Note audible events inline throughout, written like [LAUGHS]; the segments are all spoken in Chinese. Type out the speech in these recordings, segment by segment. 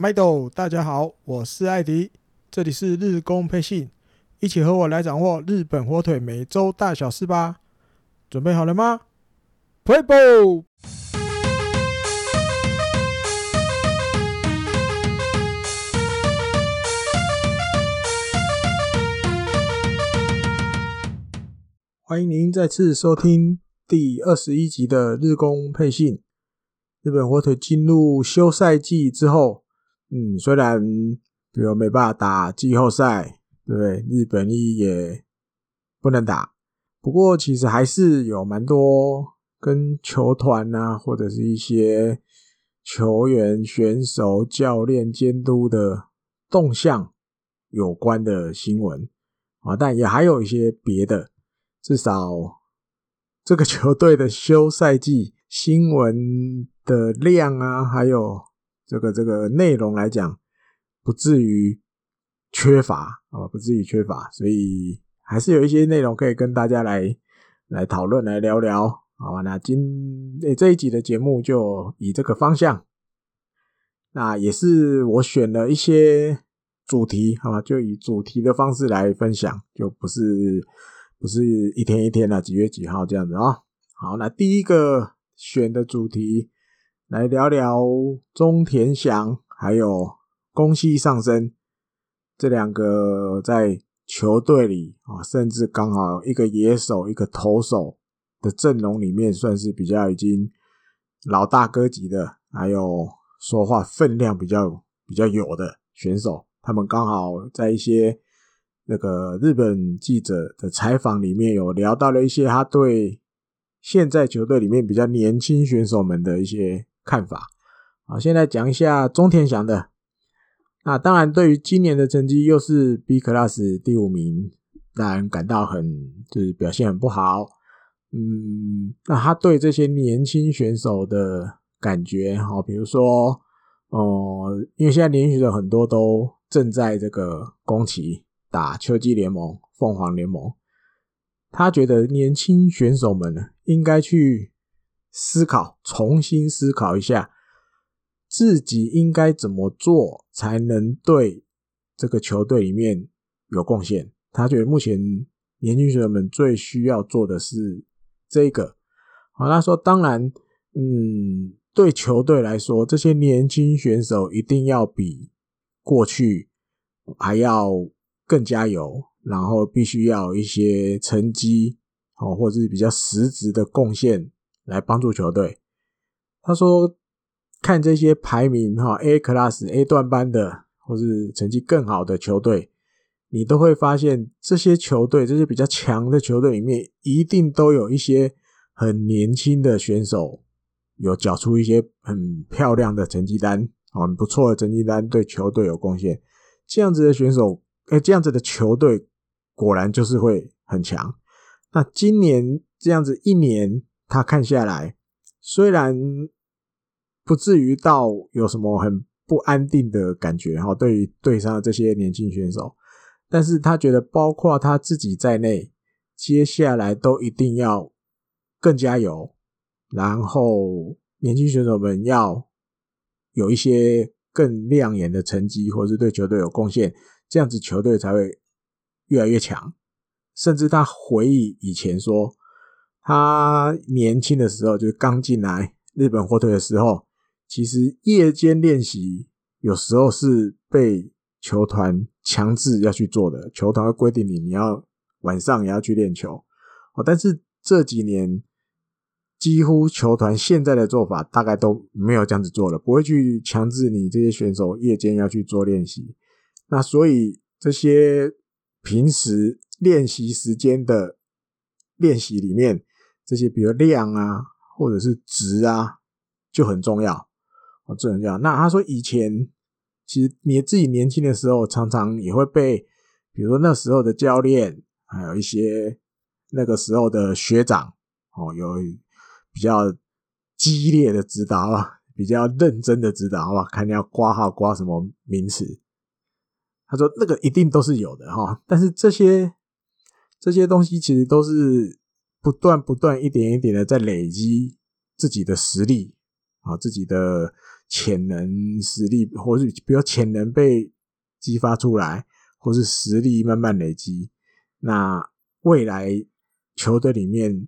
麦豆，大家好，我是艾迪，这里是日工配信，一起和我来掌握日本火腿每周大小事吧。准备好了吗？Play ball！欢迎您再次收听第二十一集的日工配信。日本火腿进入休赛季之后。嗯，虽然比如没办法打季后赛，对？日本一也不能打，不过其实还是有蛮多跟球团啊，或者是一些球员、选手、教练、监督的动向有关的新闻啊，但也还有一些别的，至少这个球队的休赛季新闻的量啊，还有。这个这个内容来讲，不至于缺乏啊，不至于缺乏，所以还是有一些内容可以跟大家来来讨论、来聊聊，好吧？那今诶这一集的节目就以这个方向，那也是我选了一些主题，好吧？就以主题的方式来分享，就不是不是一天一天的几月几号这样子啊。好，那第一个选的主题。来聊聊中田翔还有宫西尚生这两个在球队里啊，甚至刚好一个野手一个投手的阵容里面，算是比较已经老大哥级的，还有说话分量比较比较有的选手。他们刚好在一些那个日本记者的采访里面有聊到了一些他对现在球队里面比较年轻选手们的一些。看法，好，先来讲一下中田翔的。那当然，对于今年的成绩又是 B Class 第五名，当然感到很就是表现很不好。嗯，那他对这些年轻选手的感觉，好，比如说，哦、因为现在年轻选手很多都正在这个宫崎打秋季联盟、凤凰联盟，他觉得年轻选手们，应该去。思考，重新思考一下，自己应该怎么做才能对这个球队里面有贡献？他觉得目前年轻选手们最需要做的是这个。好，他说，当然，嗯，对球队来说，这些年轻选手一定要比过去还要更加油，然后必须要一些成绩，哦，或者是比较实质的贡献。来帮助球队。他说：“看这些排名哈，A class A 段班的，或是成绩更好的球队，你都会发现这些球队，这些比较强的球队里面，一定都有一些很年轻的选手，有缴出一些很漂亮的成绩单，很不错的成绩单，对球队有贡献。这样子的选手，哎，这样子的球队，果然就是会很强。那今年这样子一年。”他看下来，虽然不至于到有什么很不安定的感觉哈，对于队上的这些年轻选手，但是他觉得包括他自己在内，接下来都一定要更加油，然后年轻选手们要有一些更亮眼的成绩，或是对球队有贡献，这样子球队才会越来越强。甚至他回忆以前说。他年轻的时候，就是刚进来日本火腿的时候，其实夜间练习有时候是被球团强制要去做的，球团会规定你你要晚上也要去练球。哦，但是这几年几乎球团现在的做法大概都没有这样子做了，不会去强制你这些选手夜间要去做练习。那所以这些平时练习时间的练习里面。这些比如量啊，或者是值啊，就很重要哦，这很重要。那他说以前其实你自己年轻的时候，常常也会被，比如说那时候的教练，还有一些那个时候的学长哦，有比较激烈的指导啊，比较认真的指导，好吧，看你要括号括什么名词。他说那个一定都是有的哈，但是这些这些东西其实都是。不断不断一点一点的在累积自己的实力啊，自己的潜能实力，或是比如潜能被激发出来，或是实力慢慢累积，那未来球队里面，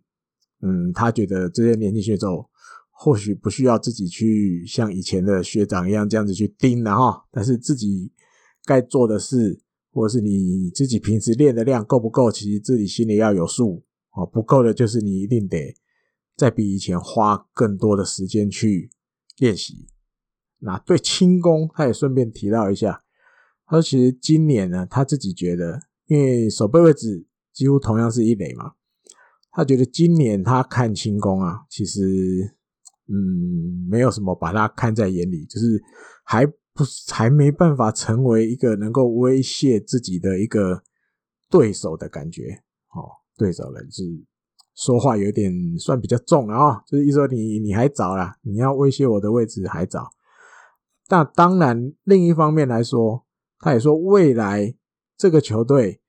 嗯，他觉得这些年轻选手或许不需要自己去像以前的学长一样这样子去盯，了哈，但是自己该做的事，或者是你自己平时练的量够不够，其实自己心里要有数哦。不够的，就是你一定得再比以前花更多的时间去练习。那对轻功，他也顺便提到一下，他说其实今年呢，他自己觉得，因为守备位置几乎同样是一垒嘛，他觉得今年他看轻功啊，其实嗯，没有什么把他看在眼里，就是还。不，还没办法成为一个能够威胁自己的一个对手的感觉。哦，对手人是说话有点算比较重了啊，就是一说你你还早啦，你要威胁我的位置还早。但当然，另一方面来说，他也说未来这个球队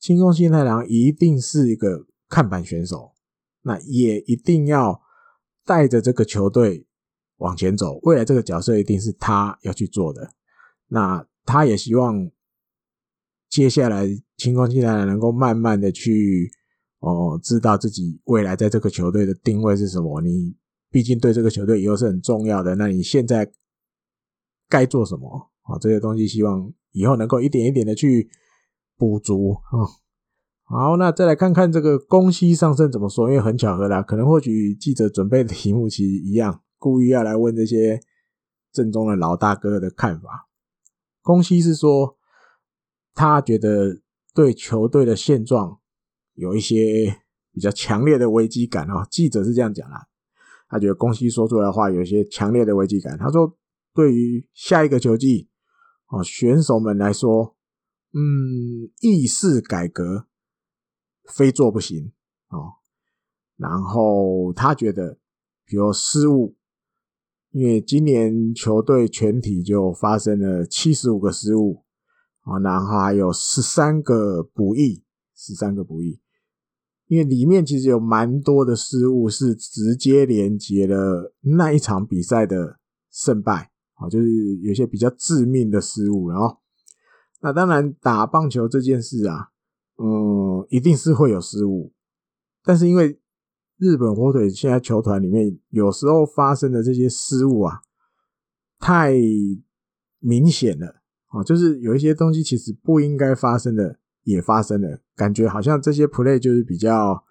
轻功信太郎一定是一个看板选手，那也一定要带着这个球队。往前走，未来这个角色一定是他要去做的。那他也希望接下来轻功信太郎能够慢慢的去哦，知道自己未来在这个球队的定位是什么。你毕竟对这个球队以后是很重要的。那你现在该做什么？啊，这些东西希望以后能够一点一点的去补足啊。好，那再来看看这个宫西尚生怎么说，因为很巧合啦，可能或许记者准备的题目其实一样。故意要来问这些正宗的老大哥的看法。宫西是说，他觉得对球队的现状有一些比较强烈的危机感哦。记者是这样讲啦，他觉得宫西说出来的话有一些强烈的危机感。他说，对于下一个球季哦，选手们来说，嗯，意识改革非做不行哦。然后他觉得，比如失误。因为今年球队全体就发生了七十五个失误啊，然后还有十三个补役，十三个补役。因为里面其实有蛮多的失误是直接连接了那一场比赛的胜败啊，就是有些比较致命的失误。然后，那当然打棒球这件事啊，嗯，一定是会有失误，但是因为。日本火腿现在球团里面有时候发生的这些失误啊，太明显了啊！就是有一些东西其实不应该发生的也发生了，感觉好像这些 play 就是比较，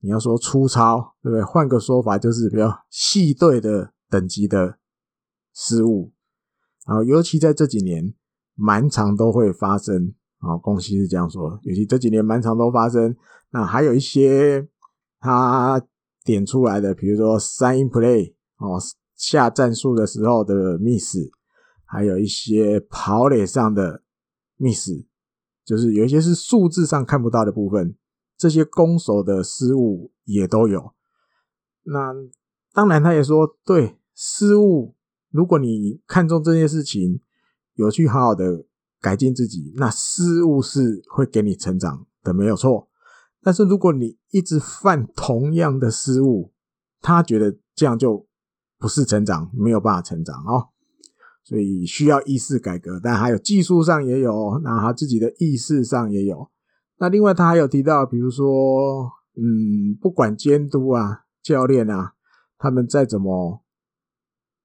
你要说粗糙，对不对？换个说法就是比较细队的等级的失误，然后尤其在这几年，蛮常都会发生啊。宫西是这样说，尤其这几年蛮常都发生。那还有一些。他点出来的，比如说 sign play 哦，下战术的时候的 miss，还有一些跑垒上的 miss，就是有一些是数字上看不到的部分，这些攻守的失误也都有。那当然，他也说，对失误，如果你看中这件事情，有去好好的改进自己，那失误是会给你成长的，没有错。但是如果你一直犯同样的失误，他觉得这样就不是成长，没有办法成长哦，所以需要意识改革。但还有技术上也有，那他自己的意识上也有。那另外他还有提到，比如说，嗯，不管监督啊、教练啊，他们再怎么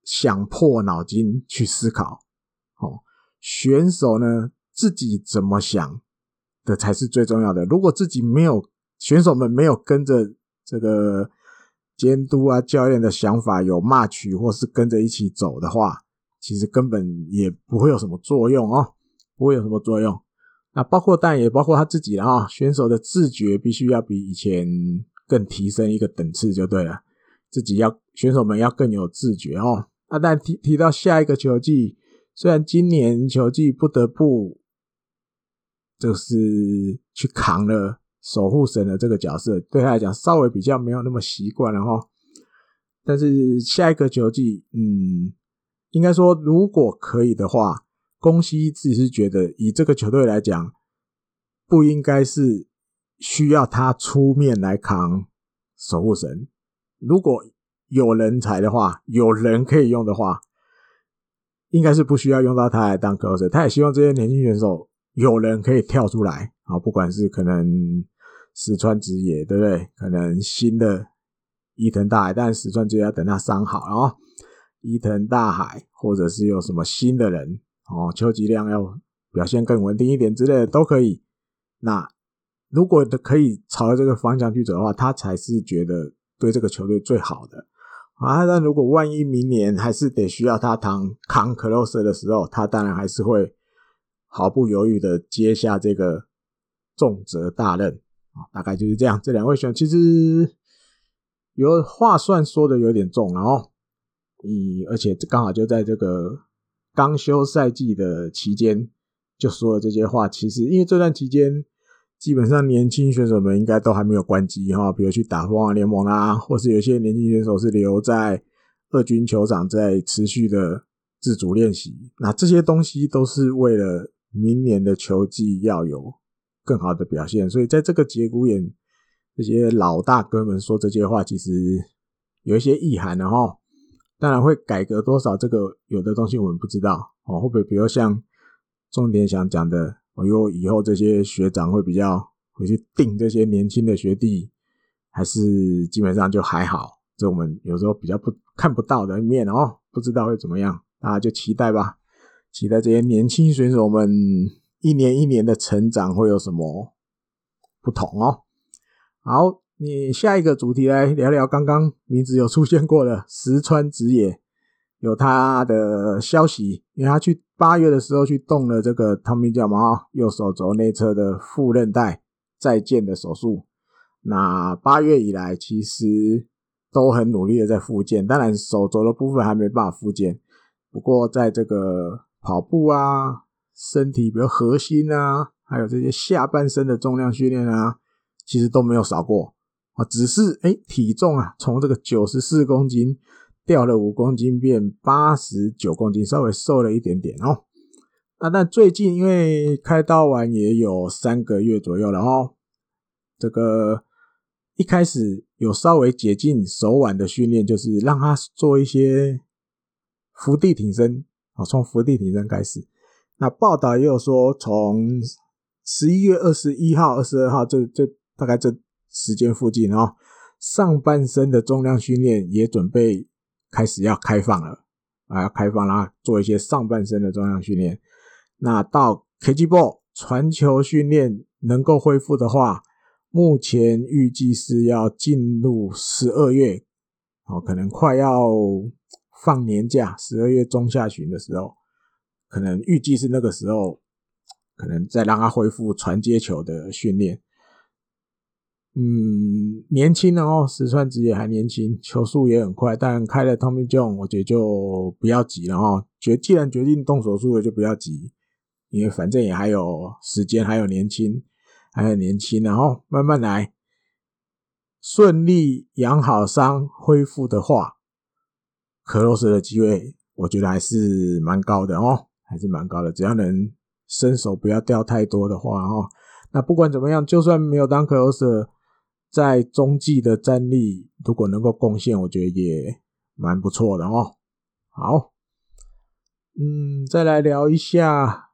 想破脑筋去思考，哦，选手呢自己怎么想？的才是最重要的。如果自己没有选手们没有跟着这个监督啊、教练的想法有 match，或是跟着一起走的话，其实根本也不会有什么作用哦，不会有什么作用。那包括但也包括他自己啊，选手的自觉必须要比以前更提升一个等次就对了。自己要选手们要更有自觉哦。那但提提到下一个球季，虽然今年球季不得不。就是去扛了守护神的这个角色，对他来讲稍微比较没有那么习惯了哈。但是下一个球季，嗯，应该说如果可以的话，宫西自己是觉得以这个球队来讲，不应该是需要他出面来扛守护神。如果有人才的话，有人可以用的话，应该是不需要用到他来当角色他也希望这些年轻选手有人可以跳出来啊，不管是可能石川直也，对不对？可能新的伊藤大海，但石川直也要等他伤好，然后伊藤大海，或者是有什么新的人哦，秋吉亮要表现更稳定一点之类的都可以。那如果可以朝这个方向去走的话，他才是觉得对这个球队最好的。啊，但如果万一明年还是得需要他当扛 close 的时候，他当然还是会毫不犹豫的接下这个重责大任啊，大概就是这样。这两位选其实有话算说的有点重，了哦，你而且刚好就在这个刚休赛季的期间就说了这些话。其实因为这段期间。基本上年轻选手们应该都还没有关机哈，比如去打凤凰联盟啊，或是有些年轻选手是留在二军球场在持续的自主练习。那这些东西都是为了明年的球季要有更好的表现。所以在这个节骨眼，这些老大哥们说这些话，其实有一些意涵的哈。当然会改革多少，这个有的东西我们不知道哦。会不会比如像重点想讲的？我以后以后这些学长会比较会去定这些年轻的学弟，还是基本上就还好？这我们有时候比较不看不到的一面哦，不知道会怎么样，大家就期待吧，期待这些年轻选手们一年一年的成长会有什么不同哦。好，你下一个主题来聊聊刚刚名字有出现过的石川直也。有他的消息，因为他去八月的时候去动了这个 Tommy John 嘛，右手肘内侧的副韧带再建的手术。那八月以来，其实都很努力的在复健，当然手肘的部分还没办法复健。不过在这个跑步啊、身体比如核心啊，还有这些下半身的重量训练啊，其实都没有少过啊，只是诶体重啊，从这个九十四公斤。掉了五公斤，变八十九公斤，稍微瘦了一点点哦。那但最近因为开刀完也有三个月左右了哦，这个一开始有稍微解禁手腕的训练，就是让他做一些伏地挺身啊，从伏地挺身开始。那报道也有说，从十一月二十一号、二十二号这这大概这时间附近哦，上半身的重量训练也准备。开始要开放了啊，要开放啦，做一些上半身的重量训练。那到 KG Ball 传球训练能够恢复的话，目前预计是要进入十二月，哦，可能快要放年假，十二月中下旬的时候，可能预计是那个时候，可能再让他恢复传接球的训练。嗯，年轻的哦，石川直也还年轻，球速也很快，但开了 Tommy John，我觉得就不要急了哦。决既然决定动手术了，就不要急，因为反正也还有时间，还有年轻，还有年轻，然后慢慢来，顺利养好伤恢复的话，closer 的机会，我觉得还是蛮高的哦，还是蛮高的，只要能身手不要掉太多的话哦。那不管怎么样，就算没有当 closer。在中继的战力，如果能够贡献，我觉得也蛮不错的哦。好，嗯，再来聊一下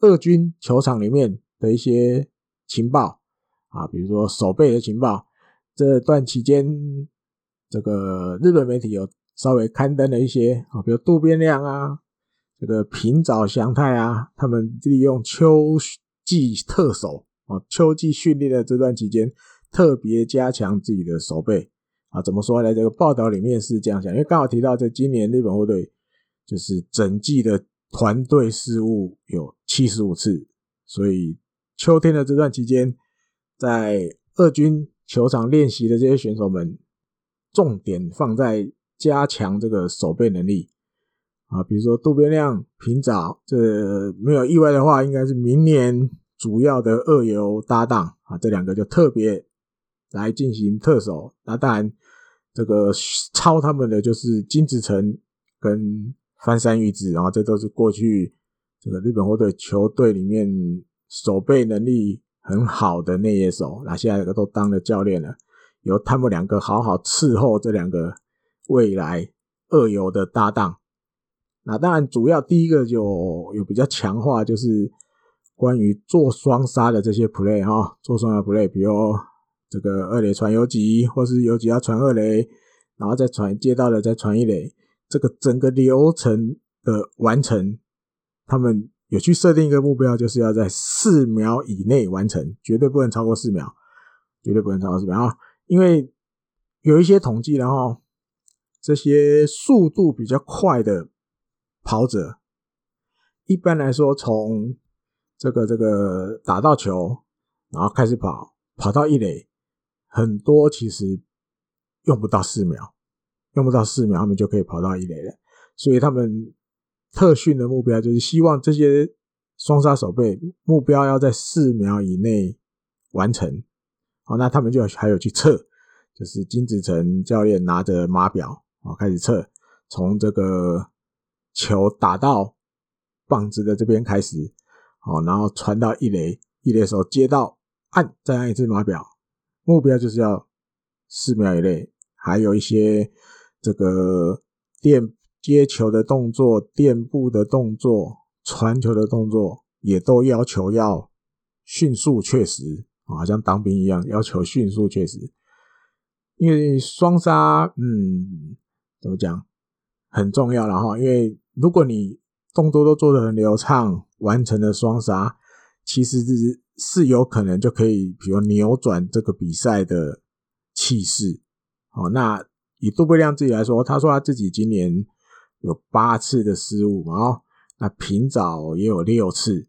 二军球场里面的一些情报啊，比如说守备的情报。这段期间，这个日本媒体有稍微刊登了一些啊，比如渡边亮啊，这个平沼祥太啊，他们利用秋季特守。哦，秋季训练的这段期间，特别加强自己的守备啊。怎么说呢？这个报道里面是这样讲，因为刚好提到，在今年日本火腿就是整季的团队失误有七十五次，所以秋天的这段期间，在二军球场练习的这些选手们，重点放在加强这个守备能力啊。比如说渡边亮、平沼，这没有意外的话，应该是明年。主要的二游搭档啊，这两个就特别来进行特守。那当然，这个超他们的就是金子成跟翻山玉志，然后这都是过去这个日本火腿球队里面守备能力很好的内野手。那现在这个都当了教练了，由他们两个好好伺候这两个未来二游的搭档。那当然，主要第一个就有比较强化，就是关于做双杀的这些 play 哈，做双杀 play，比如这个二垒传游击，或是游击要传二垒，然后再传接到了再传一垒，这个整个流程的完成，他们有去设定一个目标，就是要在四秒以内完成，绝对不能超过四秒，绝对不能超过四秒啊！因为有一些统计，然后这些速度比较快的。跑者一般来说，从这个这个打到球，然后开始跑，跑到一垒，很多其实用不到四秒，用不到四秒，他们就可以跑到一垒了。所以他们特训的目标就是希望这些双杀手备目标要在四秒以内完成。好，那他们就还有去测，就是金子成教练拿着码表啊开始测，从这个。球打到棒子的这边开始，好，然后传到一垒，一垒的时候接到按，再按一次码表，目标就是要四秒以内。还有一些这个垫接球的动作、垫步的动作、传球的动作，也都要求要迅速确实，好像当兵一样，要求迅速确实。因为双杀，嗯，怎么讲，很重要了哈，因为。如果你动作都做得很流畅，完成了双杀，其实是是有可能就可以，比如扭转这个比赛的气势。哦，那以杜贝亮自己来说，他说他自己今年有八次的失误，哦，那平早也有六次，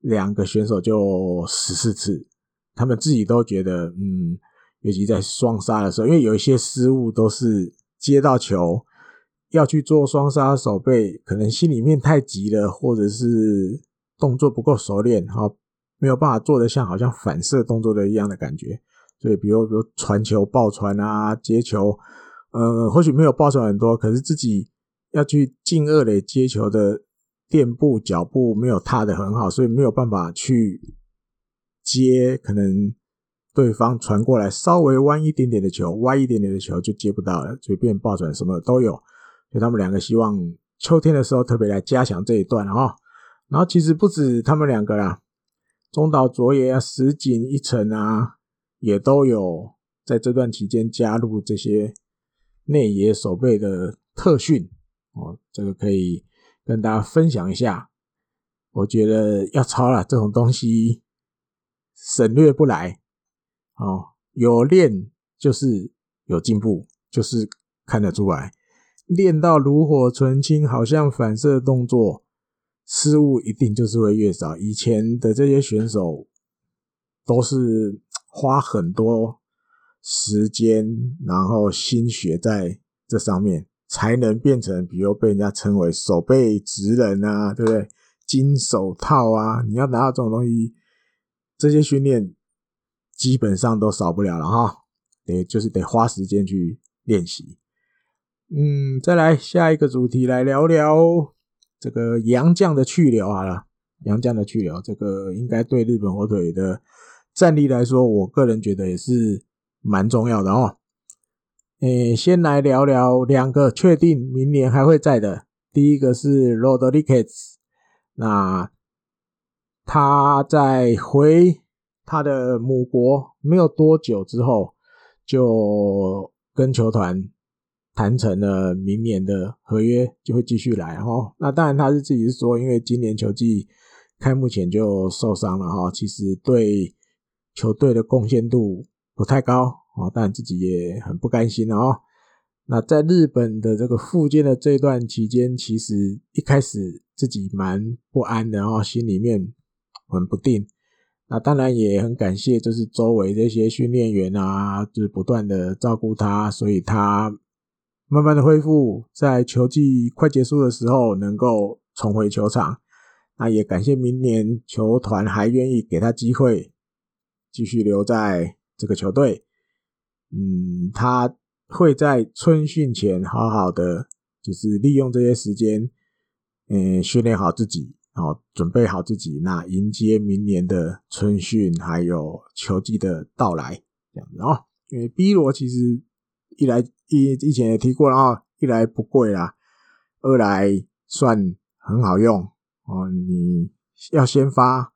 两个选手就十四次，他们自己都觉得，嗯，尤其在双杀的时候，因为有一些失误都是接到球。要去做双杀手背，可能心里面太急了，或者是动作不够熟练，哈，没有办法做得像好像反射动作的一样的感觉。所以，比如比如传球、爆传啊，接球，呃，或许没有爆传很多，可是自己要去进二垒接球的垫步、脚步没有踏得很好，所以没有办法去接，可能对方传过来稍微弯一点点的球，歪一点点的球就接不到了，随便爆传什么都有。所以他们两个希望秋天的时候特别来加强这一段哈，然后其实不止他们两个啦，中岛卓也啊、石井一成啊，也都有在这段期间加入这些内野守备的特训哦，这个可以跟大家分享一下。我觉得要抄了这种东西省略不来哦，有练就是有进步，就是看得出来。练到炉火纯青，好像反射动作失误一定就是会越少。以前的这些选手都是花很多时间，然后心血在这上面，才能变成，比如被人家称为手背直人啊，对不对？金手套啊，你要拿到这种东西，这些训练基本上都少不了了哈。得就是得花时间去练习。嗯，再来下一个主题来聊聊这个杨将的去留好了。杨将的去留，这个应该对日本火腿的战力来说，我个人觉得也是蛮重要的哦。诶，先来聊聊两个确定明年还会在的。第一个是 Rodriguez，那他在回他的母国没有多久之后，就跟球团。谈成了明年的合约就会继续来哈，那当然他是自己是说，因为今年球季开幕前就受伤了哈，其实对球队的贡献度不太高啊，但自己也很不甘心哦。那在日本的这个复健的这段期间，其实一开始自己蛮不安的哦，心里面很不定。那当然也很感谢，就是周围这些训练员啊，就是不断的照顾他，所以他。慢慢的恢复，在球季快结束的时候能够重回球场。那也感谢明年球团还愿意给他机会，继续留在这个球队。嗯，他会在春训前好好的，就是利用这些时间，嗯，训练好自己，好准备好自己，那迎接明年的春训还有球季的到来，这样子哦。因为 B 罗其实一来。以以前也提过了啊，一来不贵啦，二来算很好用哦。你要先发，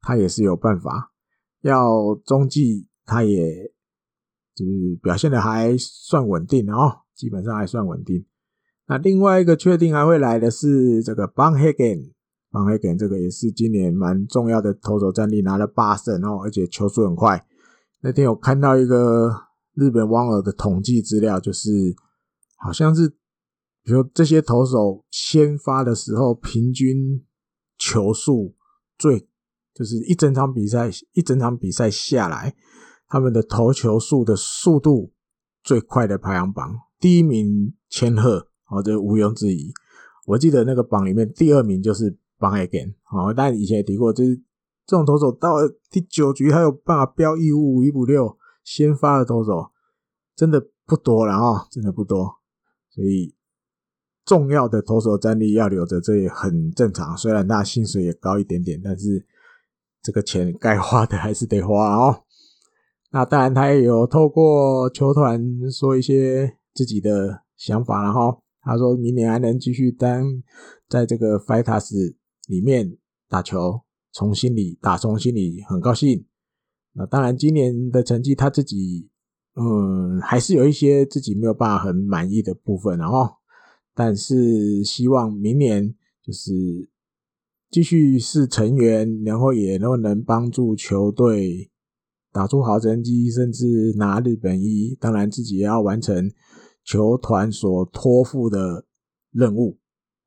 他也是有办法；要中继，他也就是表现的还算稳定哦，基本上还算稳定。那另外一个确定还会来的是这个 b a n h a g e n b a n h a g e n 这个也是今年蛮重要的投手战力，拿了八胜哦，而且球速很快。那天有看到一个日本网友的统计资料，就是好像是，比如这些投手先发的时候，平均球数最，就是一整场比赛一整场比赛下来，他们的投球数的速度最快的排行榜，第一名千鹤，哦，这毋庸置疑。我记得那个榜里面第二名就是 Van Hagen，哦，但以前也提过，就是。这种投手到了第九局，他有办法飙一五五、一五六，先发的投手真的不多了啊，真的不多。所以重要的投手战力要留着，这也很正常。虽然他薪水也高一点点，但是这个钱该花的还是得花哦。那当然，他也有透过球团说一些自己的想法了哈。他说明年还能继续当在这个 Fighters 里面打球。从心里打从心里很高兴。那当然，今年的成绩他自己，嗯，还是有一些自己没有办法很满意的部分，然后，但是希望明年就是继续是成员，然后也能能帮助球队打出好成绩，甚至拿日本一。当然，自己也要完成球团所托付的任务。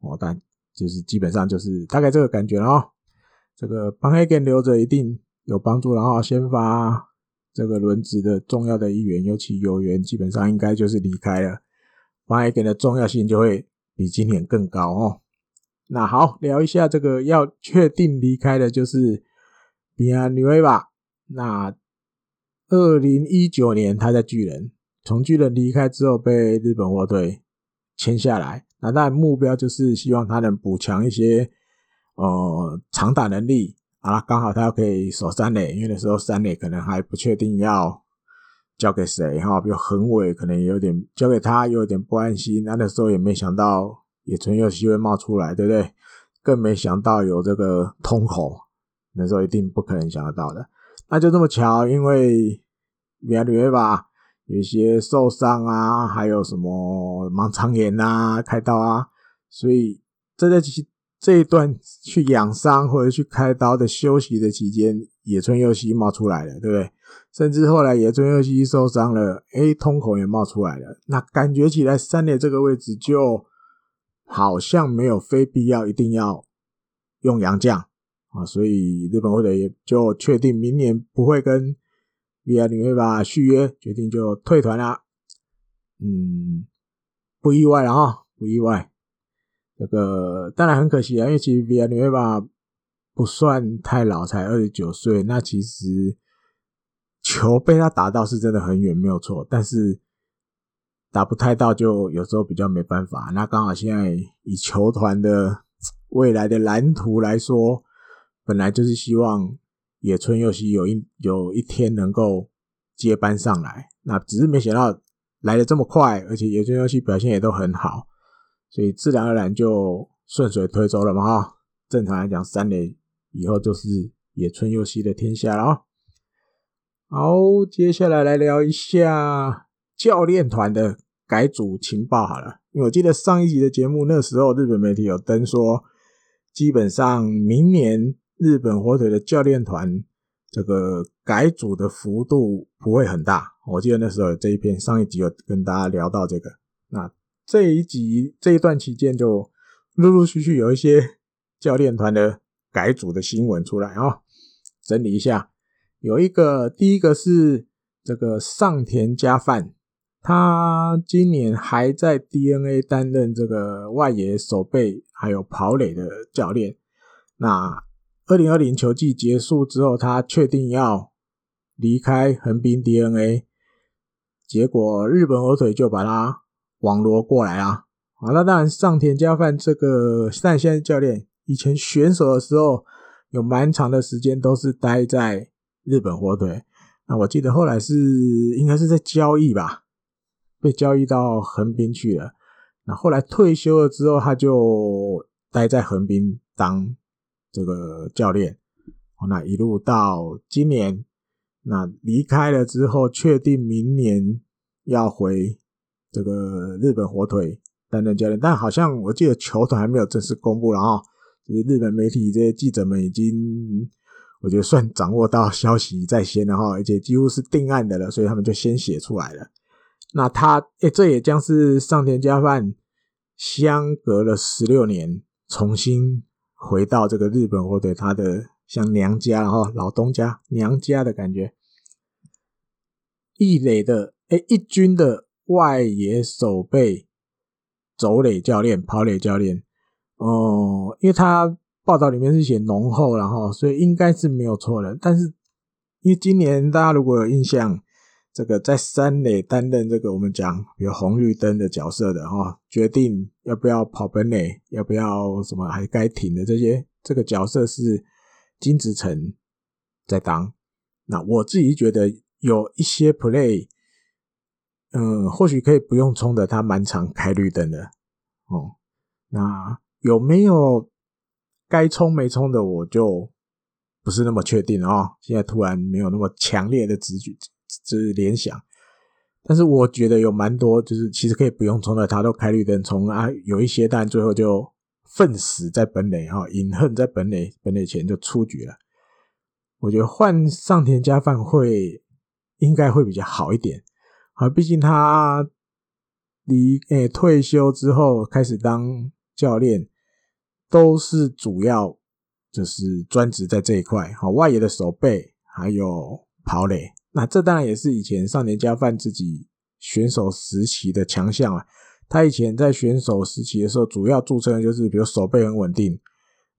哦，但就是基本上就是大概这个感觉了哦。这个 Van Hagen 留着一定有帮助，然后先发这个轮值的重要的一员，尤其有缘，基本上应该就是离开了，Van Hagen 的重要性就会比今年更高哦。那好，聊一下这个要确定离开的，就是 Villanueva。那二零一九年他在巨人，从巨人离开之后被日本火腿签下来，那当然目标就是希望他能补强一些。呃，长打能力啊，刚好他可以守三垒，因为那时候三垒可能还不确定要交给谁哈，比如横尾可能也有点交给他，有点不安心。那那时候也没想到野村有机会冒出来，对不对？更没想到有这个通口，那时候一定不可能想得到的。那就这么巧，因为米亚里维巴有一些受伤啊，还有什么盲肠炎啊、开刀啊，所以这在其实。这一段去养伤或者去开刀的休息的期间，野村佑希冒出来了，对不对？甚至后来野村佑希受伤了，诶，通口也冒出来了。那感觉起来三垒这个位置就好像没有非必要一定要用洋将啊，所以日本火腿也就确定明年不会跟 Villanova 续约，决定就退团啦。嗯，不意外了哈，不意外。这个当然很可惜啊，因为其实 v i a n 不算太老，才二十九岁。那其实球被他打到是真的很远，没有错。但是打不太到，就有时候比较没办法。那刚好现在以球团的未来的蓝图来说，本来就是希望野村佑希有一有一天能够接班上来。那只是没想到来的这么快，而且野村佑希表现也都很好。所以自然而然就顺水推舟了嘛哈，正常来讲，三垒以后就是野村佑希的天下了啊。好，接下来来聊一下教练团的改组情报好了。因为我记得上一集的节目，那时候日本媒体有登说，基本上明年日本火腿的教练团这个改组的幅度不会很大。我记得那时候有这一篇，上一集有跟大家聊到这个，那。这一集这一段期间，就陆陆续续有一些 [LAUGHS] 教练团的改组的新闻出来啊，整理一下。有一个，第一个是这个上田佳范，他今年还在 DNA 担任这个外野守备还有跑垒的教练。那二零二零球季结束之后，他确定要离开横滨 DNA，结果日本火腿就把他。网罗过来啊！好，那当然，上田佳范这个但现在教练，以前选手的时候有蛮长的时间都是待在日本火腿。那我记得后来是应该是在交易吧，被交易到横滨去了。那后来退休了之后，他就待在横滨当这个教练。那一路到今年，那离开了之后，确定明年要回这个日本火腿担任教练，但好像我记得球团还没有正式公布了啊。就是日本媒体这些记者们已经，我觉得算掌握到消息在先了哈，而且几乎是定案的了，所以他们就先写出来了。那他，诶，这也将是上田佳范相隔了十六年，重新回到这个日本火腿他的。像娘家，然后老东家娘家的感觉。一垒的哎，一军的外野守备走垒教练、跑垒教练哦，因为他报道里面是写浓厚，然后所以应该是没有错的。但是因为今年大家如果有印象，这个在三垒担任这个我们讲有红绿灯的角色的哈，决定要不要跑本垒，要不要什么还该停的这些，这个角色是。金子成在当，那我自己觉得有一些 play，嗯，或许可以不用冲的，他蛮常开绿灯的哦。那有没有该冲没冲的，我就不是那么确定哦。现在突然没有那么强烈的直觉，就是联想。但是我觉得有蛮多，就是其实可以不用冲的，他都开绿灯冲啊。有一些，但最后就。愤死在本垒哈，饮恨在本垒，本垒前就出局了。我觉得换上田佳范会应该会比较好一点啊，毕竟他离诶、退休之后开始当教练，都是主要就是专职在这一块，好，外野的守备还有跑垒，那这当然也是以前上田佳范自己选手时期的强项啊。他以前在选手时期的时候，主要著称就是比如手背很稳定，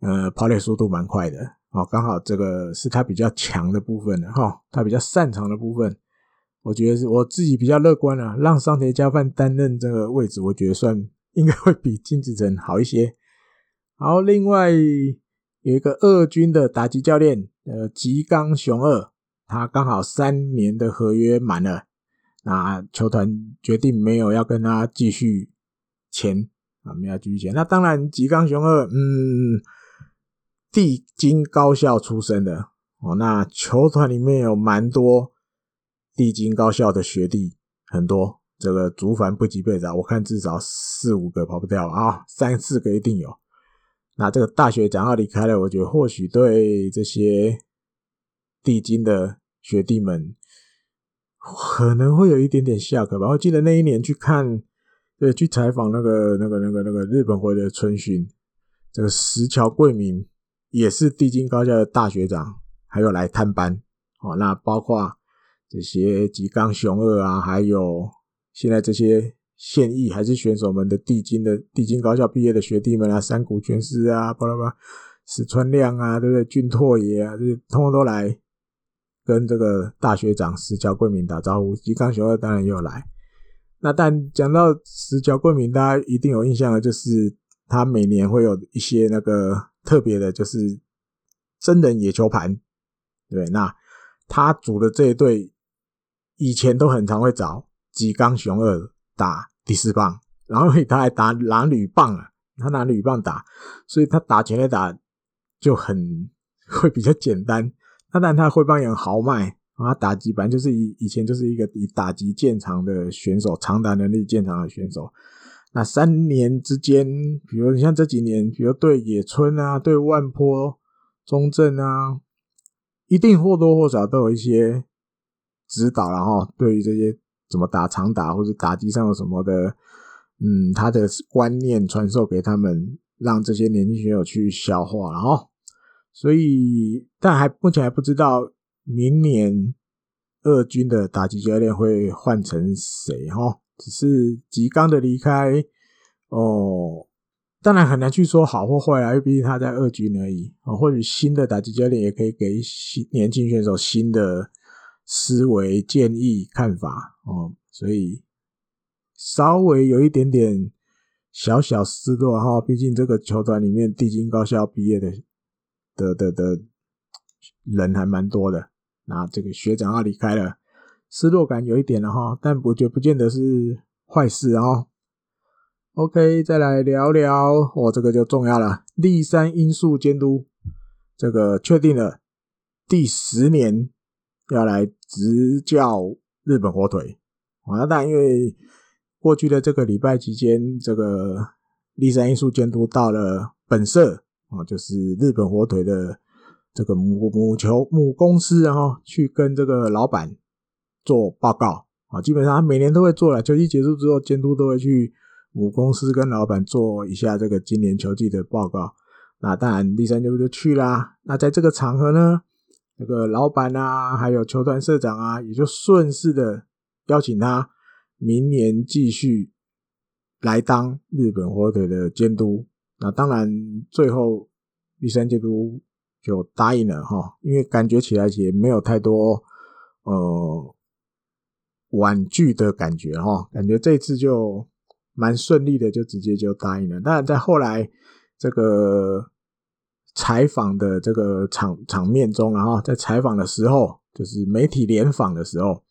呃，跑垒速度蛮快的，哦，刚好这个是他比较强的部分的哈，他比较擅长的部分，我觉得是我自己比较乐观啊，让上田佳范担任这个位置，我觉得算应该会比金子成好一些。好，另外有一个二军的打击教练，呃，吉冈雄二，他刚好三年的合约满了。那球团决定没有要跟他继续签啊，没有继续签。那当然，吉冈雄二，嗯，帝京高校出身的哦。那球团里面有蛮多帝京高校的学弟，很多，这个竹凡不及备载，我看至少四五个跑不掉啊，三四个一定有。那这个大学长要离开了，我觉得或许对这些帝京的学弟们。可能会有一点点下课吧。我记得那一年去看，对，去采访那个、那个、那个、那个日本回的春训，这个石桥贵明也是帝京高校的大学长，还有来探班。哦，那包括这些吉冈雄二啊，还有现在这些现役还是选手们的帝京的帝京高校毕业的学弟们啊，山谷全司啊，巴拉巴拉，石川亮啊，对不对？俊拓也啊，这些通通都来。跟这个大学长石桥贵明打招呼，吉冈雄二当然也有来。那但讲到石桥贵明，大家一定有印象的，就是他每年会有一些那个特别的，就是真人野球盘。对，那他组的这一队以前都很常会找吉冈雄二打第四棒，然后他还打拿铝棒啊，他拿铝棒打，所以他打全垒打就很会比较简单。那但他挥棒也很豪迈，啊，打击板就是以以前就是一个以打击见长的选手，长打能力见长的选手。那三年之间，比如你像这几年，比如对野村啊，对万坡中正啊，一定或多或少都有一些指导，然后对于这些怎么打长打或者打击上有什么的，嗯，他的观念传授给他们，让这些年轻选手去消化，然后。所以，但还目前还不知道明年二军的打击教练会换成谁哈。只是吉冈的离开哦，当然很难去说好或坏啊，因为毕竟他在二军而已啊。或许新的打击教练也可以给新年轻选手新的思维、建议、看法哦。所以稍微有一点点小小失落哈。毕竟这个球团里面帝京高校毕业的。的的的人还蛮多的，那这个学长要离开了，失落感有一点了哈，但我觉不见得是坏事啊。OK，再来聊聊，哦，这个就重要了。立山因素监督，这个确定了第十年要来执教日本火腿。啊，那当然，因为过去的这个礼拜期间，这个立山英树监督到了本社啊，就是日本火腿的这个母母球母公司，然后去跟这个老板做报告啊。基本上他每年都会做了，球季结束之后，监督都会去。母公司跟老板做一下这个今年球季的报告，那当然立山就就去啦。那在这个场合呢，这个老板啊，还有球团社长啊，也就顺势的邀请他明年继续来当日本火腿的监督。那当然最后第三监督就答应了哈，因为感觉起来也没有太多呃婉拒的感觉哈，感觉这次就。蛮顺利的，就直接就答应了。当然，在后来这个采访的这个场场面中，然后在采访的时候，就是媒体联访的时候，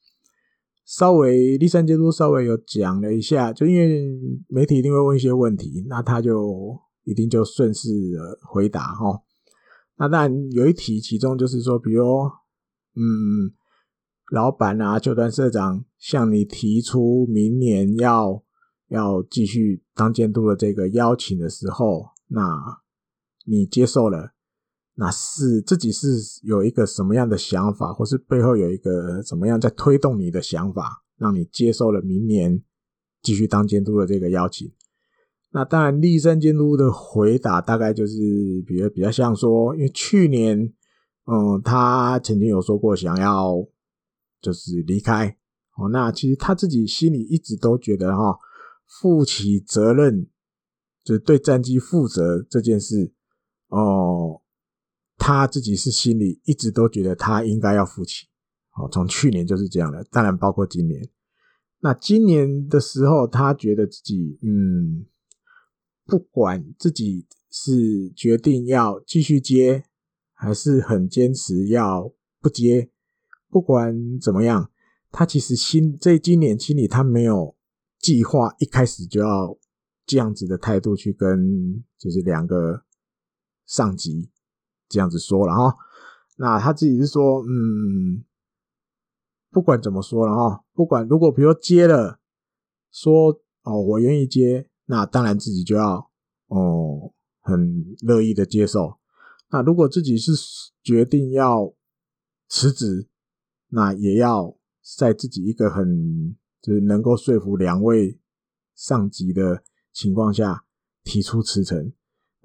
稍微立山监督稍微有讲了一下，就因为媒体一定会问一些问题，那他就一定就顺势回答哈。那当然有一题，其中就是说，比如嗯，老板啊，球团社长向你提出明年要。要继续当监督的这个邀请的时候，那你接受了，那是自己是有一个什么样的想法，或是背后有一个怎么样在推动你的想法，让你接受了明年继续当监督的这个邀请？那当然，立山监督的回答大概就是，比如比较像说，因为去年，嗯，他曾经有说过想要就是离开，哦，那其实他自己心里一直都觉得哈。负起责任，就是对战绩负责这件事，哦，他自己是心里一直都觉得他应该要负起，哦，从去年就是这样的，当然包括今年。那今年的时候，他觉得自己，嗯，不管自己是决定要继续接，还是很坚持要不接，不管怎么样，他其实心这今年心里他没有。计划一开始就要这样子的态度去跟，就是两个上级这样子说了哈。那他自己是说，嗯，不管怎么说了哈，不管如果比如接了，说哦我愿意接，那当然自己就要哦很乐意的接受。那如果自己是决定要辞职，那也要在自己一个很。就是能够说服两位上级的情况下提出辞呈，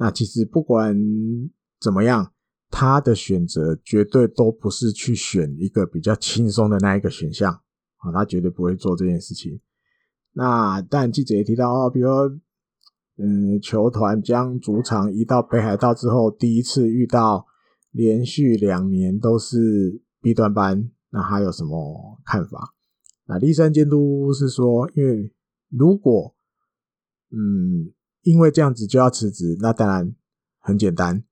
那其实不管怎么样，他的选择绝对都不是去选一个比较轻松的那一个选项啊，他绝对不会做这件事情。那但记者也提到哦，比如，嗯，球团将主场移到北海道之后，第一次遇到连续两年都是 B 段班，那他有什么看法？那立山监督是说，因为如果嗯，因为这样子就要辞职，那当然很简单，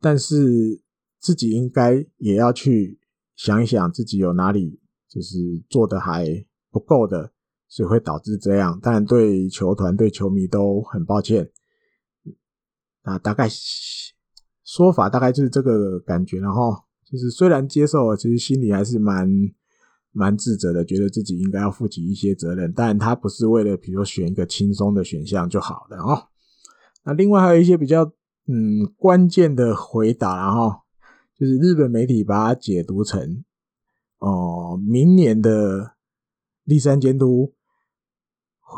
但是自己应该也要去想一想，自己有哪里就是做的还不够的，所以会导致这样。当然对球团、对球迷都很抱歉。那大概说法大概就是这个感觉，然后就是虽然接受了，其实心里还是蛮。蛮自责的，觉得自己应该要负起一些责任，但他不是为了，比如说选一个轻松的选项就好的哦。那另外还有一些比较嗯关键的回答，然后就是日本媒体把它解读成哦，明年的立山监督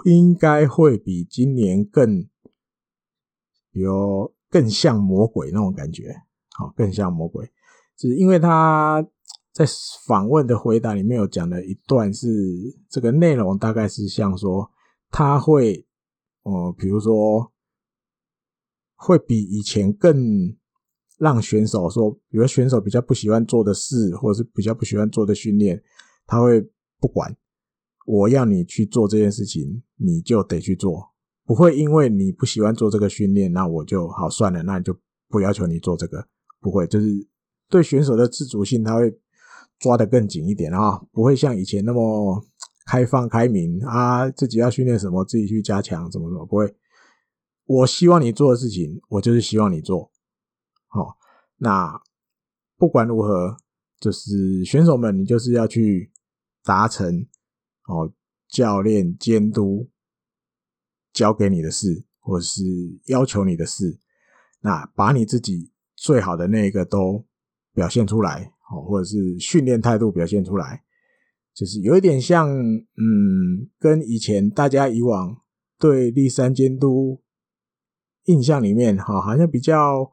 应该会比今年更，比如更像魔鬼那种感觉，好，更像魔鬼，是因为他。在访问的回答里面有讲了一段，是这个内容大概是像说，他会，呃，比如说，会比以前更让选手说，比如选手比较不喜欢做的事，或者是比较不喜欢做的训练，他会不管，我要你去做这件事情，你就得去做，不会因为你不喜欢做这个训练，那我就好算了，那你就不要求你做这个，不会，就是对选手的自主性，他会。抓得更紧一点啊，不会像以前那么开放开明啊，自己要训练什么自己去加强，怎么怎么不会，我希望你做的事情，我就是希望你做。好，那不管如何，就是选手们，你就是要去达成哦，教练监督交给你的事，或是要求你的事，那把你自己最好的那个都表现出来，哦，或者是训练态度表现出来。就是有一点像，嗯，跟以前大家以往对立三监督印象里面，哈，好像比较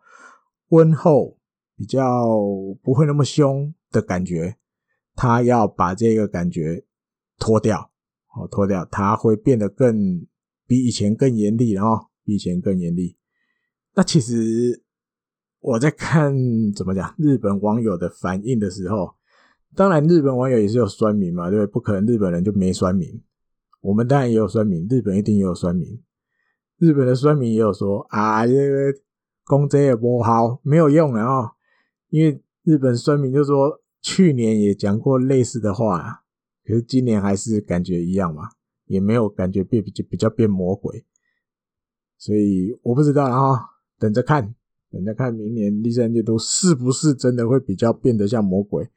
温厚，比较不会那么凶的感觉。他要把这个感觉脱掉，哦，脱掉，他会变得更比以前更严厉，然后比以前更严厉。那其实我在看怎么讲日本网友的反应的时候。当然，日本网友也是有酸民嘛，对不？可能日本人就没酸民。我们当然也有酸民，日本一定也有酸民。日本的酸民也有说啊，这个公贼也不好，没有用了哦。因为日本酸民就说，去年也讲过类似的话，可是今年还是感觉一样嘛，也没有感觉变比较比较变魔鬼。所以我不知道，然后等着看，等着看明年第三季度是不是真的会比较变得像魔鬼。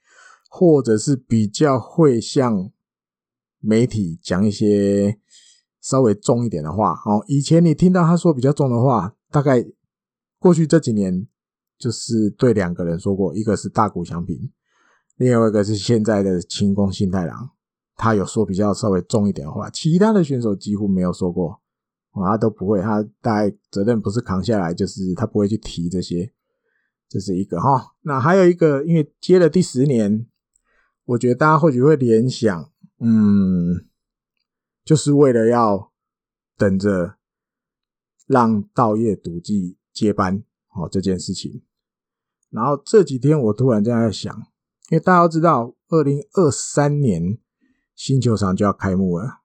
或者是比较会向媒体讲一些稍微重一点的话，哦，以前你听到他说比较重的话，大概过去这几年就是对两个人说过，一个是大谷翔平，另外一个是现在的青宫信太郎，他有说比较稍微重一点的话，其他的选手几乎没有说过，哦，他都不会，他大概责任不是扛下来，就是他不会去提这些，这是一个哈。那还有一个，因为接了第十年。我觉得大家或许会联想，嗯，就是为了要等着让稻叶笃纪接班哦这件事情。然后这几天我突然这样在想，因为大家都知道，二零二三年新球场就要开幕了，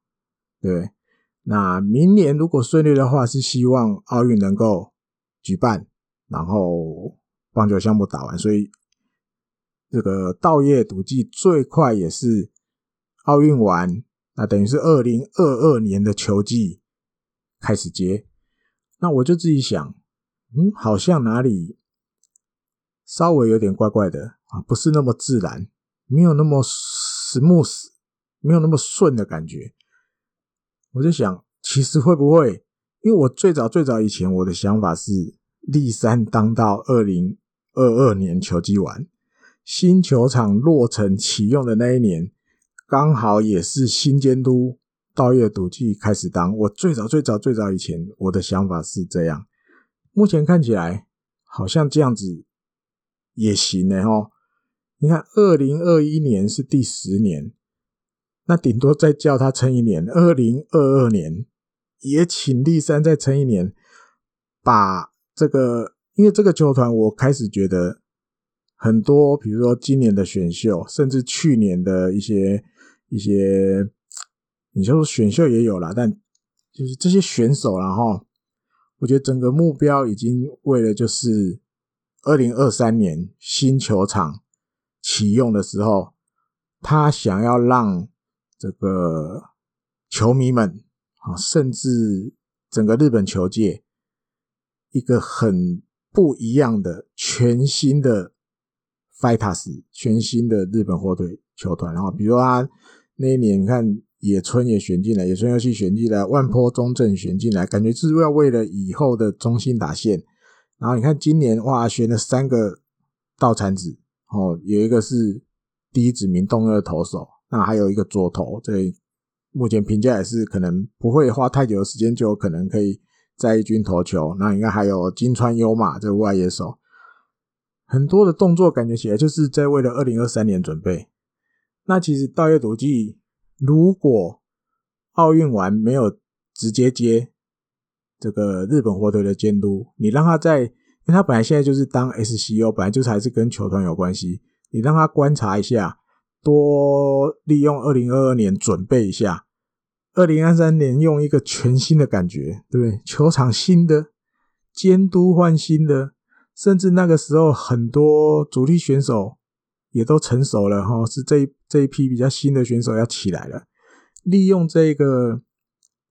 对。那明年如果顺利的话，是希望奥运能够举办，然后棒球项目打完，所以。这个稻叶笃纪最快也是奥运完，那等于是二零二二年的球季开始接。那我就自己想，嗯，好像哪里稍微有点怪怪的啊，不是那么自然，没有那么 smooth，没有那么顺的感觉。我就想，其实会不会？因为我最早最早以前我的想法是，立山当到二零二二年球季完。新球场落成启用的那一年，刚好也是新监督道叶笃纪开始当。我最早最早最早以前，我的想法是这样。目前看起来好像这样子也行呢。哦，你看，二零二一年是第十年，那顶多再叫他撑一年。二零二二年也请栗山再撑一年，把这个，因为这个球团，我开始觉得。很多，比如说今年的选秀，甚至去年的一些一些，你就说选秀也有了，但就是这些选手，然后我觉得整个目标已经为了就是二零二三年新球场启用的时候，他想要让这个球迷们啊，甚至整个日本球界一个很不一样的全新的。Fighters 全新的日本火腿球团，然后比如说他那一年，你看野村也选进来，野村佑希选进来，万波中正选进来，感觉是要为了以后的中心打线。然后你看今年哇，选了三个稻产子，哦，有一个是第一指名动二投手，那还有一个左投，这目前评价也是可能不会花太久的时间就有可能可以在一军投球。那应该还有金川优马这个外野手。很多的动作感觉起来就是在为了二零二三年准备。那其实稻叶笃纪如果奥运完没有直接接这个日本火腿的监督，你让他在，因为他本来现在就是当 SCO，本来就是还是跟球团有关系。你让他观察一下，多利用二零二二年准备一下，二零二三年用一个全新的感觉，对不对？球场新的，监督换新的。甚至那个时候，很多主力选手也都成熟了哈，是这这一批比较新的选手要起来了。利用这个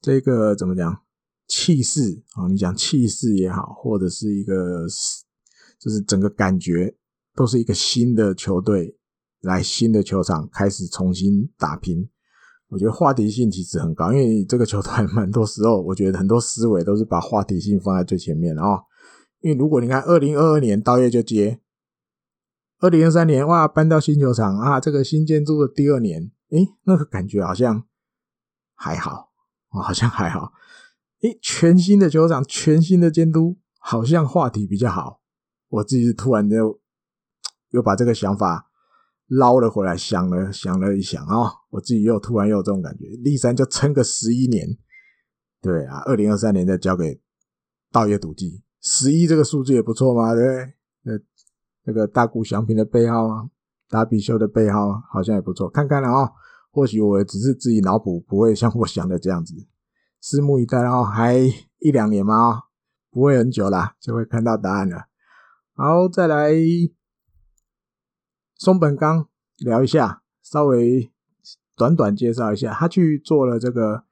这个怎么讲？气势啊，你讲气势也好，或者是一个就是整个感觉，都是一个新的球队来新的球场开始重新打拼。我觉得话题性其实很高，因为这个球团 [LAUGHS] 蛮多时候，我觉得很多思维都是把话题性放在最前面啊。因为如果你看二零二二年到月就接，二零二三年哇搬到新球场啊，这个新建筑的第二年，诶，那个感觉好像还好啊，好像还好。诶，全新的球场，全新的监督，好像话题比较好。我自己突然就 [TSK] 又把这个想法捞了回来，想了想了一想啊、哦，我自己又突然又有这种感觉，立山就撑个十一年，对啊，二零二三年再交给稻叶笃纪，十一这个数字也不错嘛，对不对？那那个大谷祥平的背号啊，达比修的背号好像也不错，看看了啊、哦，或许我只是自己脑补，不会像我想的这样子。拭目以待，然后还一两年嘛，不会很久啦，就会看到答案了。好，再来松本刚聊一下，稍微短短介绍一下，他去做了这个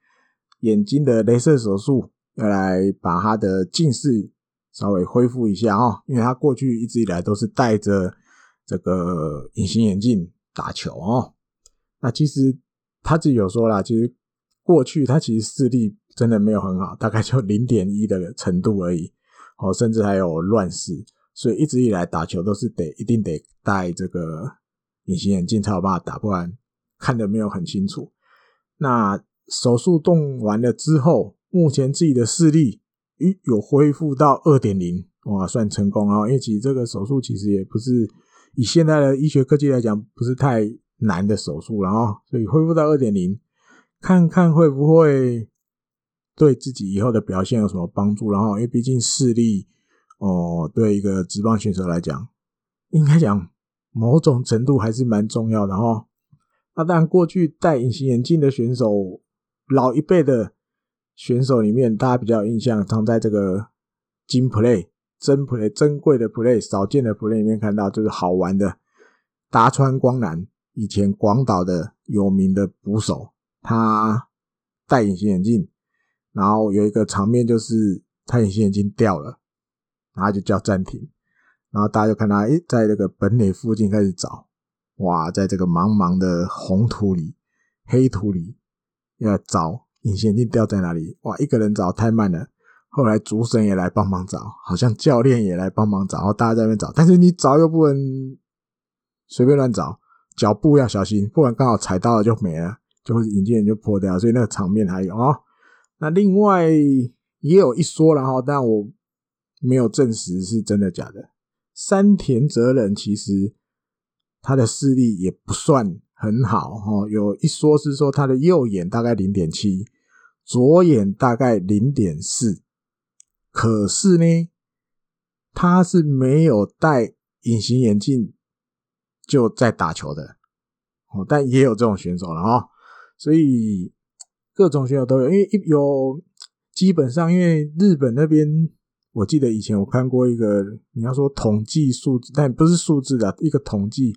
眼睛的雷射手术，要来把他的近视稍微恢复一下啊，因为他过去一直以来都是戴着这个隐形眼镜打球哦。那其实他自己有说啦，其实过去他其实视力。真的没有很好，大概就零点一的程度而已，哦，甚至还有乱视，所以一直以来打球都是得一定得戴这个隐形眼镜才有办法打，不然看得没有很清楚。那手术动完了之后，目前自己的视力，咦，有恢复到二点零，哇，算成功啊！因为其实这个手术其实也不是以现在的医学科技来讲，不是太难的手术，了啊所以恢复到二点零，看看会不会。对自己以后的表现有什么帮助？然后，因为毕竟视力，哦，对一个职棒选手来讲，应该讲某种程度还是蛮重要的哈。那当然，过去戴隐形眼镜的选手，老一辈的选手里面，大家比较印象，常在这个金 play、珍 play、珍贵的 play、少见的 play 里面看到，就是好玩的达川光男，以前广岛的有名的捕手，他戴隐形眼镜。然后有一个场面，就是他隐形眼镜掉了，然后就叫暂停，然后大家就看他，诶，在这个本垒附近开始找，哇，在这个茫茫的红土里、黑土里，要找隐形眼镜掉在哪里？哇，一个人找太慢了，后来主审也来帮忙找，好像教练也来帮忙找，然后大家在那边找，但是你找又不能随便乱找，脚步要小心，不然刚好踩到了就没了，就会眼镜就破掉，所以那个场面还有啊。那另外也有一说，然后但我没有证实是真的假的。山田哲人其实他的视力也不算很好哦，有一说是说他的右眼大概零点七，左眼大概零点四，可是呢，他是没有戴隐形眼镜就在打球的哦，但也有这种选手了哦，所以。各种选手都有，因为有基本上，因为日本那边，我记得以前我看过一个，你要说统计数字，但不是数字的一个统计，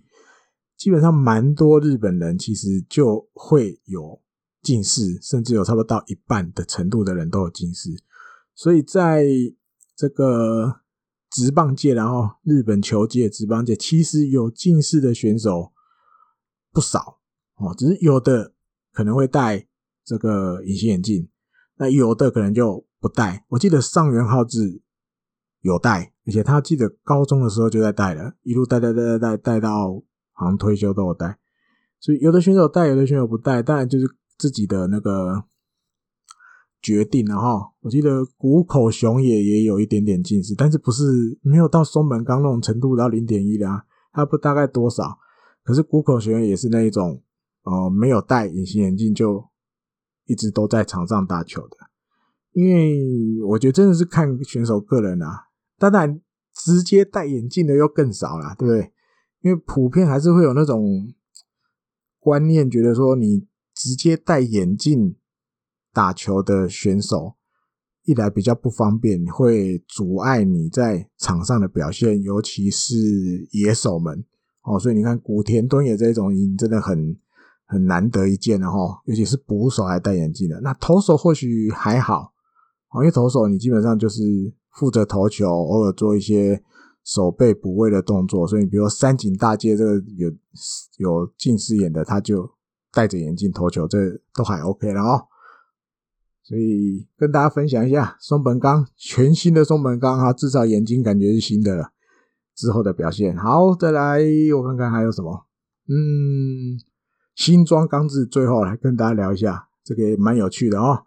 基本上蛮多日本人其实就会有近视，甚至有差不多到一半的程度的人都有近视，所以在这个职棒界，然后日本球界、职棒界，其实有近视的选手不少哦，只是有的可能会戴。这个隐形眼镜，那有的可能就不戴。我记得上原浩治有戴，而且他记得高中的时候就在戴了，一路戴戴戴戴戴戴到好像退休都有戴。所以有的选手戴，有的选手不戴，当然就是自己的那个决定了哈。我记得谷口雄也也有一点点近视，但是不是没有到松本刚那种程度到零点一的啊，他不大概多少？可是谷口雄也是那一种，呃，没有戴隐形眼镜就。一直都在场上打球的，因为我觉得真的是看选手个人啊。当然，直接戴眼镜的又更少了，对不对？因为普遍还是会有那种观念，觉得说你直接戴眼镜打球的选手，一来比较不方便，会阻碍你在场上的表现，尤其是野手们哦。所以你看，古田敦也这种，已经真的很。很难得一见的哈，尤其是捕手还戴眼镜的。那投手或许还好，因为投手你基本上就是负责投球，偶尔做一些手背补位的动作，所以比如说三井大介这个有有近视眼的，他就戴着眼镜投球，这都还 OK 了哦。所以跟大家分享一下松本刚全新的松本刚哈，至少眼睛感觉是新的。之后的表现好，再来我看看还有什么，嗯，新庄刚志最后来跟大家聊一下，这个也蛮有趣的哦。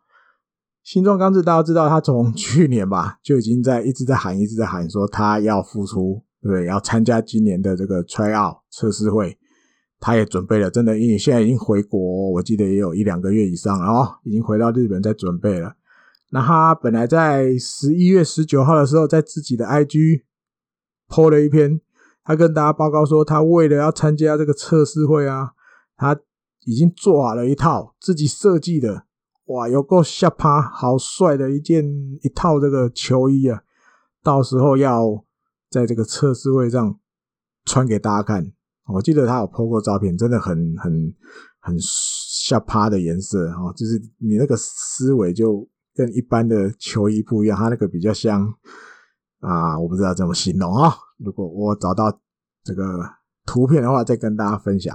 新庄刚志大家知道，他从去年吧就已经在一直在喊，一直在喊说他要复出，对不对？要参加今年的这个 tryout 测试会，他也准备了，真的，因为现在已经回国，我记得也有一两个月以上了哦，已经回到日本在准备了。那他本来在十一月十九号的时候，在自己的 IG。po 了一篇，他跟大家报告说，他为了要参加这个测试会啊，他已经做好了一套自己设计的，哇，有够下趴，好帅的一件一套这个球衣啊，到时候要在这个测试会上穿给大家看。我记得他有 po 过照片，真的很很很下趴的颜色哦，就是你那个思维就跟一般的球衣不一样，他那个比较像。啊，我不知道怎么形容啊。如果我找到这个图片的话，再跟大家分享。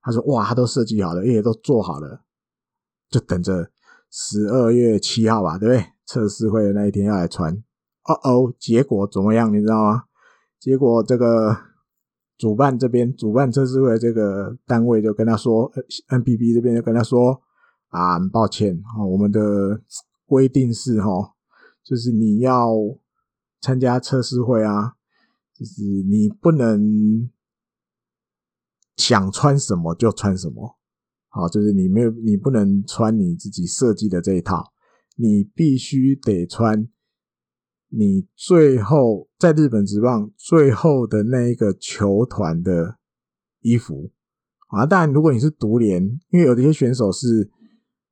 他说：“哇，他都设计好了，也都做好了，就等着十二月七号吧，对不对？测试会的那一天要来穿。哦哦，结果怎么样？你知道吗？结果这个主办这边，主办测试会这个单位就跟他说，NPB 这边就跟他说啊，很抱歉，哦我们的规定是哈，就是你要。”参加测试会啊，就是你不能想穿什么就穿什么，好，就是你没有，你不能穿你自己设计的这一套，你必须得穿你最后在日本职棒最后的那一个球团的衣服啊。当然，如果你是独联，因为有的一些选手是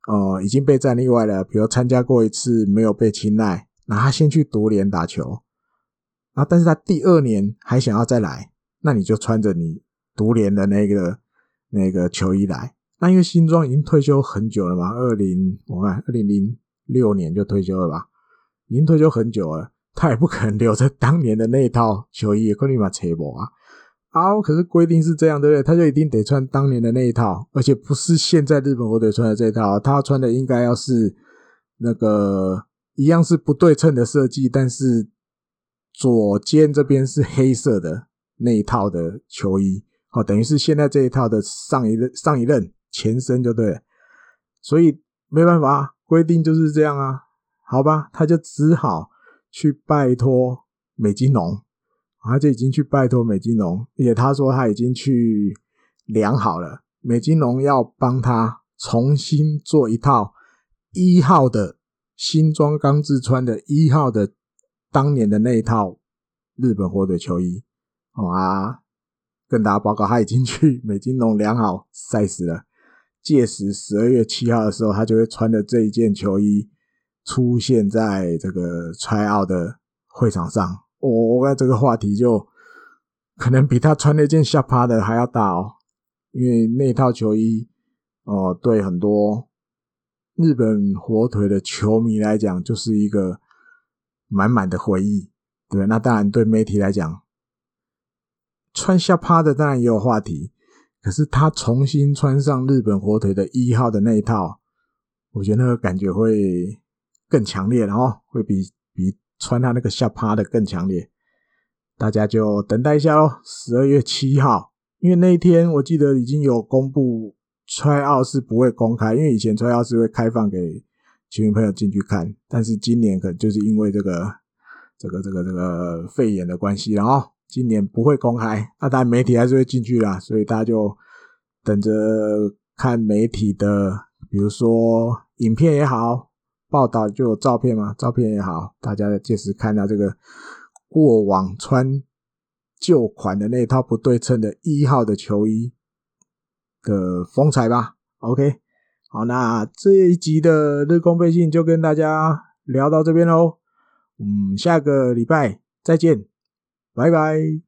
呃已经被战例外了，比如参加过一次没有被青睐。那他先去独联打球，然后但是他第二年还想要再来，那你就穿着你独联的那个那个球衣来。那因为新庄已经退休很久了嘛，二零我看二零零六年就退休了吧，已经退休很久了，他也不可能留着当年的那一套球衣，可立马扯不啊。好，可是规定是这样，对不对？他就一定得穿当年的那一套，而且不是现在日本火腿穿的这一套，他穿的应该要是那个。一样是不对称的设计，但是左肩这边是黑色的那一套的球衣，好，等于是现在这一套的上一任上一任前身就对，所以没办法，规定就是这样啊，好吧，他就只好去拜托美津浓，他就已经去拜托美津浓，而且他说他已经去量好了，美津浓要帮他重新做一套一号的。新装刚制穿的一号的当年的那一套日本火腿球衣，好啊，跟大家报告，他已经去美津浓量好 size 了。届时十二月七号的时候，他就会穿着这一件球衣出现在这个 tryout 的会场上。我我看这个话题就可能比他穿那件下趴的还要大哦，因为那套球衣哦，对很多。日本火腿的球迷来讲，就是一个满满的回忆，对，那当然对媒体来讲，穿下趴的当然也有话题，可是他重新穿上日本火腿的一号的那一套，我觉得那个感觉会更强烈，然后会比比穿他那个下趴的更强烈。大家就等待一下喽，十二月七号，因为那一天我记得已经有公布。tryout 是不会公开，因为以前 tryout 是会开放给球迷朋友进去看，但是今年可能就是因为这个这个这个这个肺炎的关系，然后今年不会公开。那当然媒体还是会进去啦，所以大家就等着看媒体的，比如说影片也好，报道就有照片嘛，照片也好，大家届时看到这个过往穿旧款的那套不对称的一号的球衣的风采吧，OK，好，那这一集的日工背信就跟大家聊到这边喽，嗯，下个礼拜再见，拜拜。